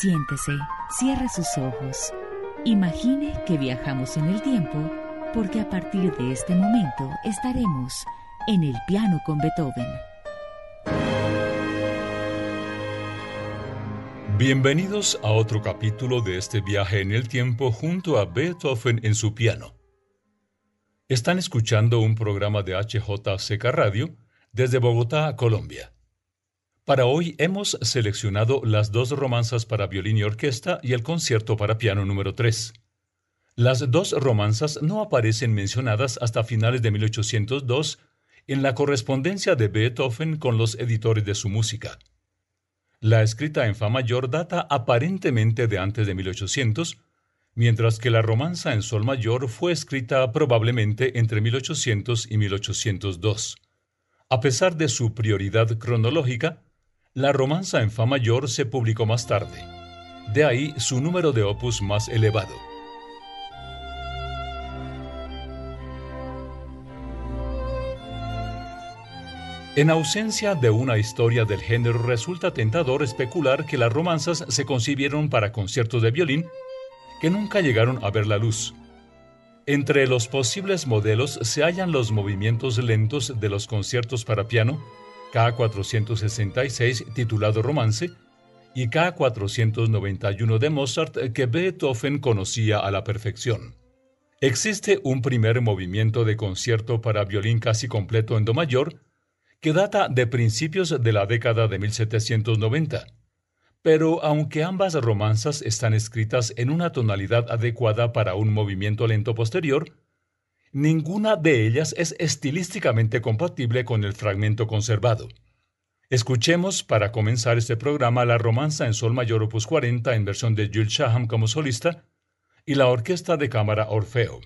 Siéntese, cierre sus ojos. Imagine que viajamos en el tiempo porque a partir de este momento estaremos en el piano con Beethoven. Bienvenidos a otro capítulo de este viaje en el tiempo junto a Beethoven en su piano. Están escuchando un programa de HJCK Radio desde Bogotá, Colombia. Para hoy hemos seleccionado las dos romanzas para violín y orquesta y el concierto para piano número 3. Las dos romanzas no aparecen mencionadas hasta finales de 1802 en la correspondencia de Beethoven con los editores de su música. La escrita en fa mayor data aparentemente de antes de 1800, mientras que la romanza en sol mayor fue escrita probablemente entre 1800 y 1802. A pesar de su prioridad cronológica, la romanza en fa mayor se publicó más tarde. De ahí su número de opus más elevado. En ausencia de una historia del género resulta tentador especular que las romanzas se concibieron para conciertos de violín que nunca llegaron a ver la luz. Entre los posibles modelos se hallan los movimientos lentos de los conciertos para piano, K466 titulado Romance y K491 de Mozart que Beethoven conocía a la perfección. Existe un primer movimiento de concierto para violín casi completo en Do mayor que data de principios de la década de 1790. Pero aunque ambas romanzas están escritas en una tonalidad adecuada para un movimiento lento posterior, Ninguna de ellas es estilísticamente compatible con el fragmento conservado. Escuchemos para comenzar este programa la romanza en sol mayor opus 40 en versión de Jules Shaham como solista y la orquesta de cámara Orfeo.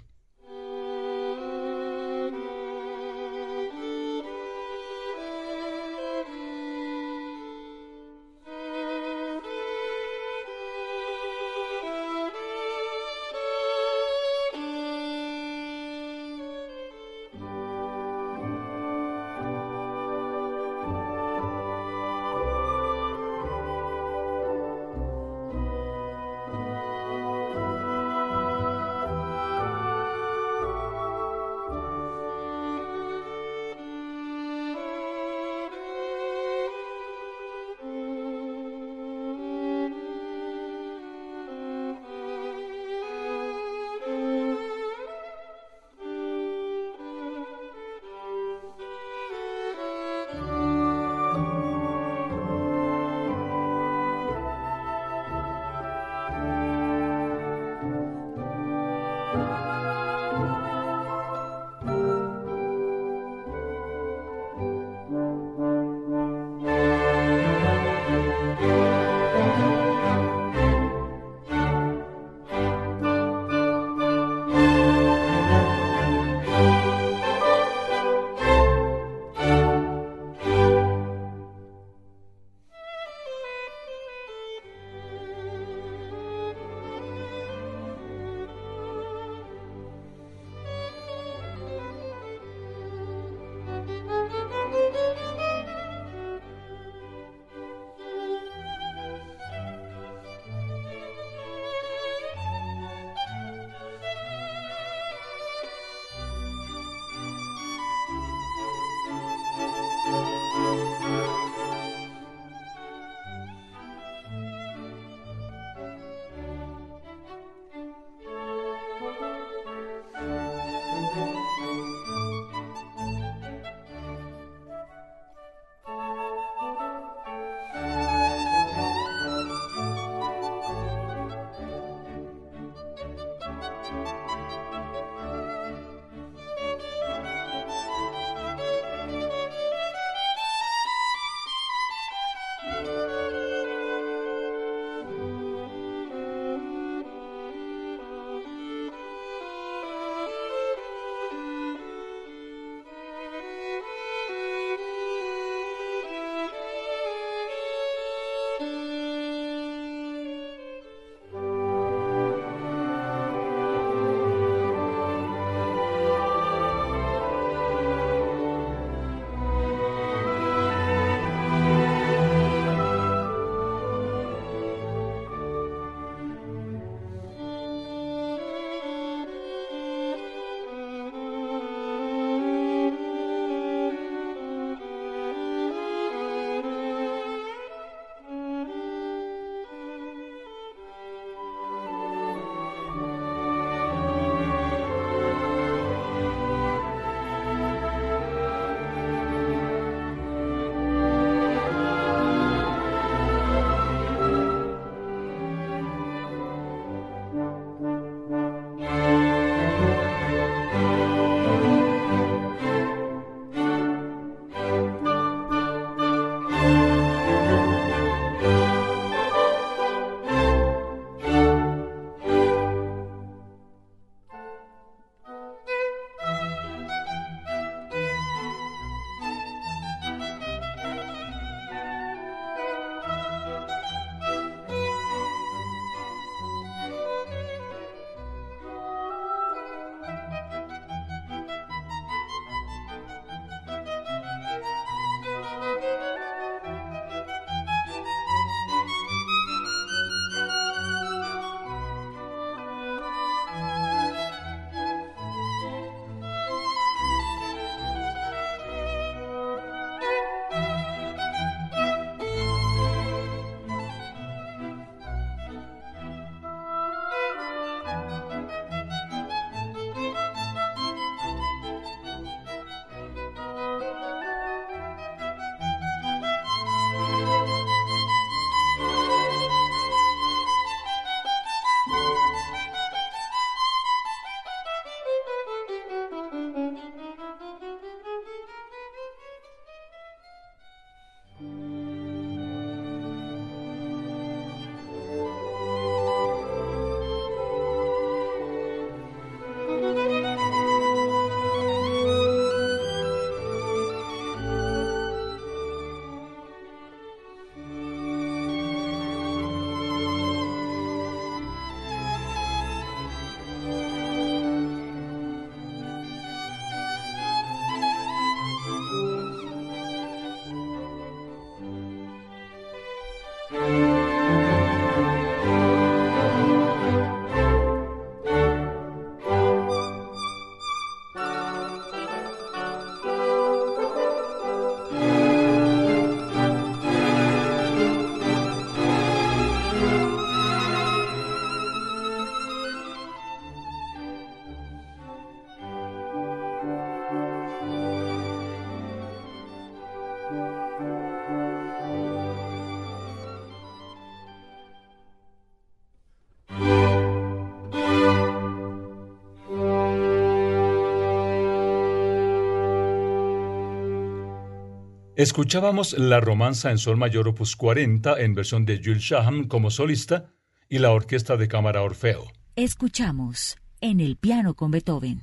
Escuchábamos la romanza en sol mayor opus 40 en versión de Jules Shaham como solista y la orquesta de cámara Orfeo. Escuchamos en el piano con Beethoven.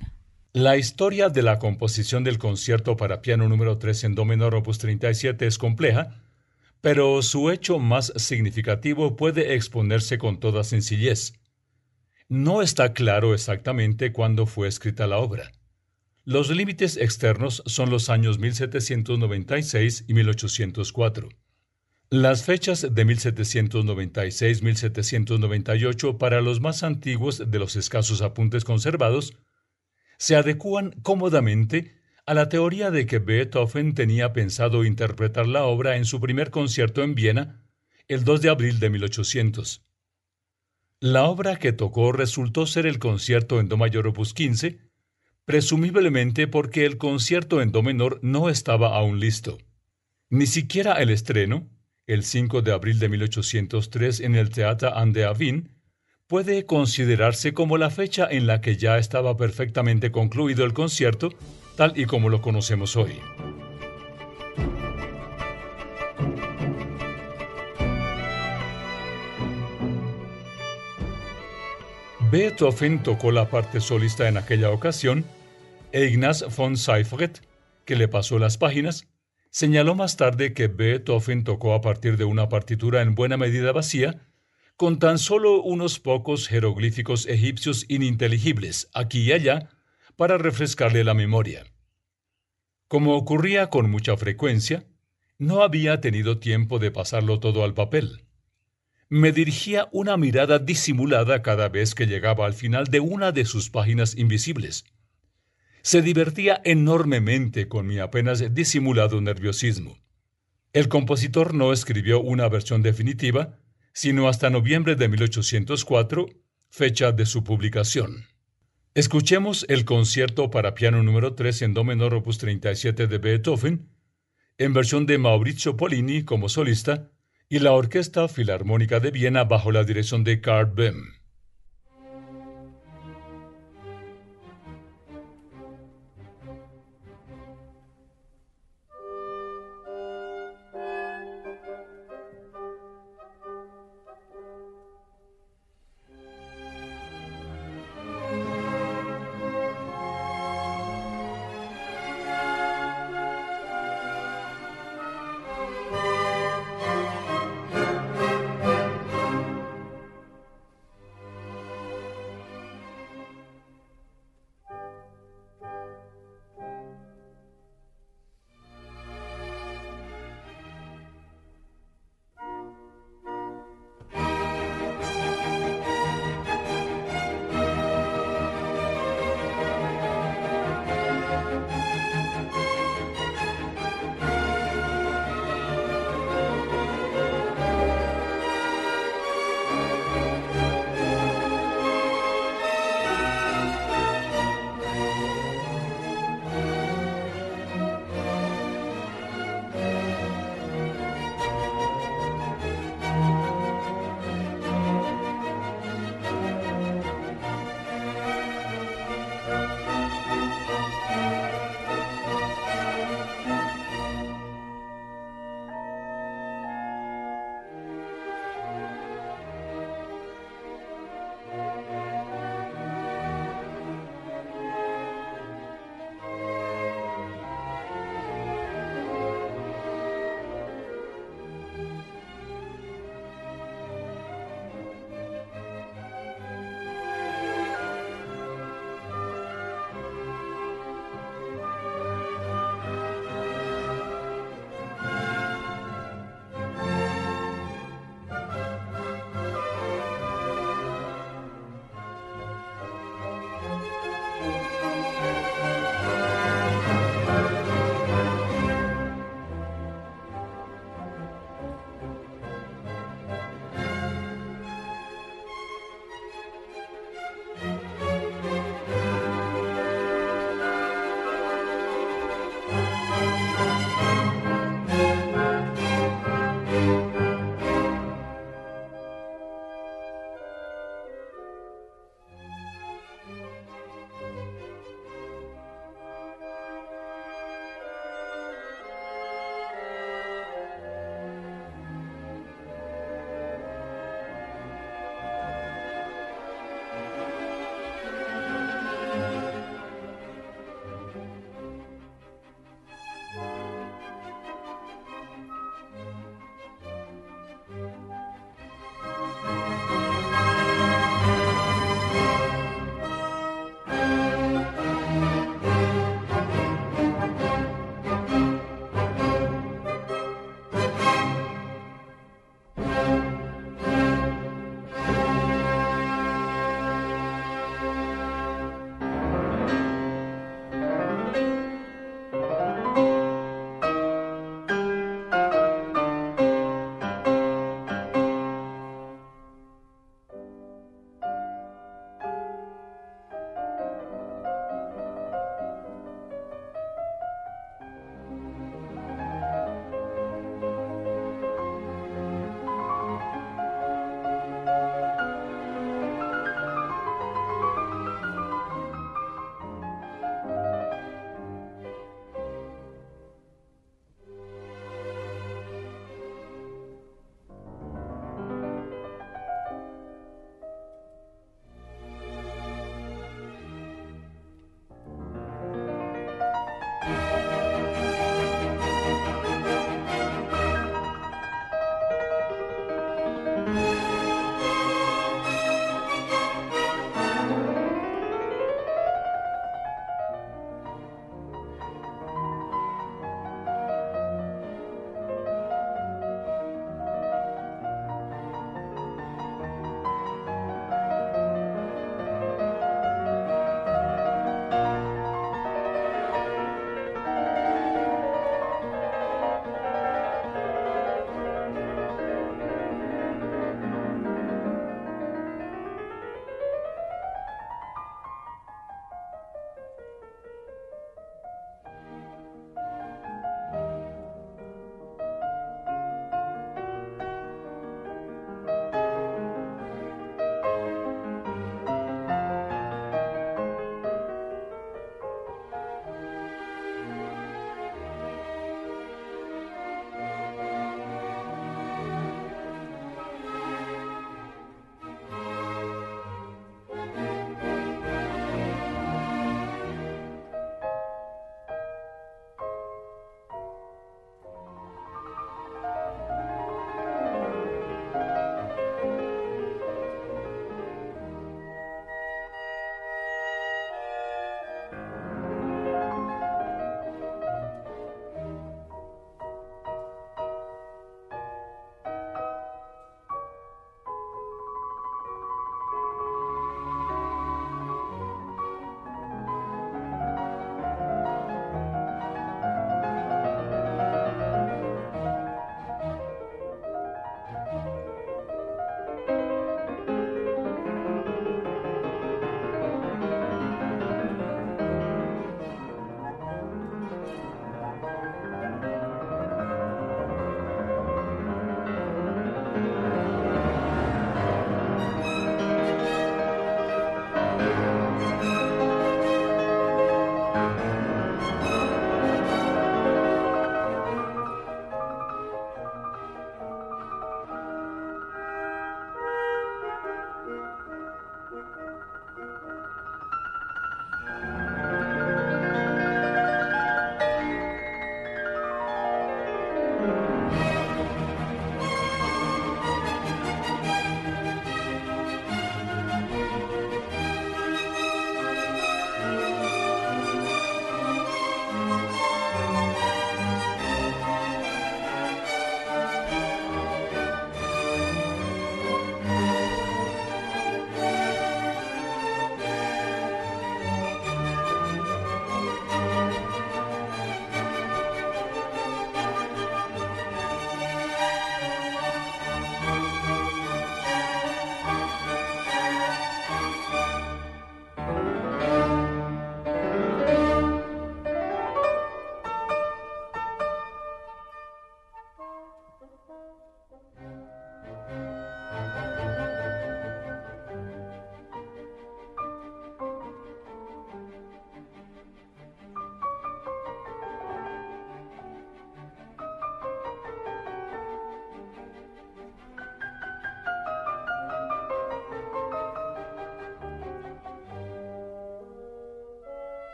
La historia de la composición del concierto para piano número 3 en do menor opus 37 es compleja, pero su hecho más significativo puede exponerse con toda sencillez. No está claro exactamente cuándo fue escrita la obra. Los límites externos son los años 1796 y 1804. Las fechas de 1796-1798 para los más antiguos de los escasos apuntes conservados se adecúan cómodamente a la teoría de que Beethoven tenía pensado interpretar la obra en su primer concierto en Viena el 2 de abril de 1800. La obra que tocó resultó ser el concierto en Do mayor opus 15, presumiblemente porque el concierto en do menor no estaba aún listo. Ni siquiera el estreno, el 5 de abril de 1803 en el Teatro Ande Avin, puede considerarse como la fecha en la que ya estaba perfectamente concluido el concierto, tal y como lo conocemos hoy. Beethoven tocó la parte solista en aquella ocasión e Ignaz von Seifert, que le pasó las páginas, señaló más tarde que Beethoven tocó a partir de una partitura en buena medida vacía, con tan solo unos pocos jeroglíficos egipcios ininteligibles aquí y allá para refrescarle la memoria. Como ocurría con mucha frecuencia, no había tenido tiempo de pasarlo todo al papel. Me dirigía una mirada disimulada cada vez que llegaba al final de una de sus páginas invisibles se divertía enormemente con mi apenas disimulado nerviosismo. El compositor no escribió una versión definitiva, sino hasta noviembre de 1804, fecha de su publicación. Escuchemos el concierto para piano número 3 en do menor opus 37 de Beethoven, en versión de Maurizio Polini como solista y la Orquesta Filarmónica de Viena bajo la dirección de Karl Böhm.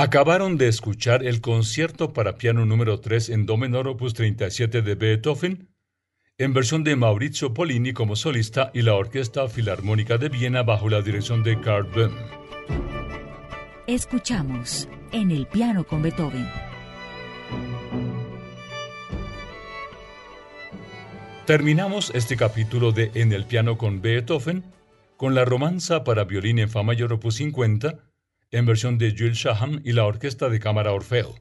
Acabaron de escuchar el concierto para piano número 3 en do menor opus 37 de Beethoven, en versión de Maurizio Polini como solista y la Orquesta Filarmónica de Viena bajo la dirección de Karl Böhm. Escuchamos en el piano con Beethoven. Terminamos este capítulo de En el piano con Beethoven con la romanza para violín en fa mayor opus 50 en versión de Jules Shaham y la Orquesta de Cámara Orfeo.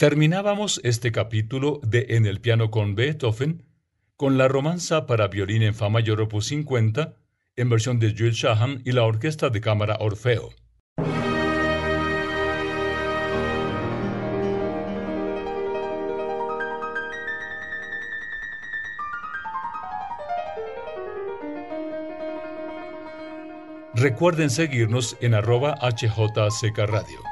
Terminábamos este capítulo de En el piano con Beethoven con la romanza para violín en fa mayor opus 50 en versión de Jules Shahan y la orquesta de cámara Orfeo. Recuerden seguirnos en arroba Radio.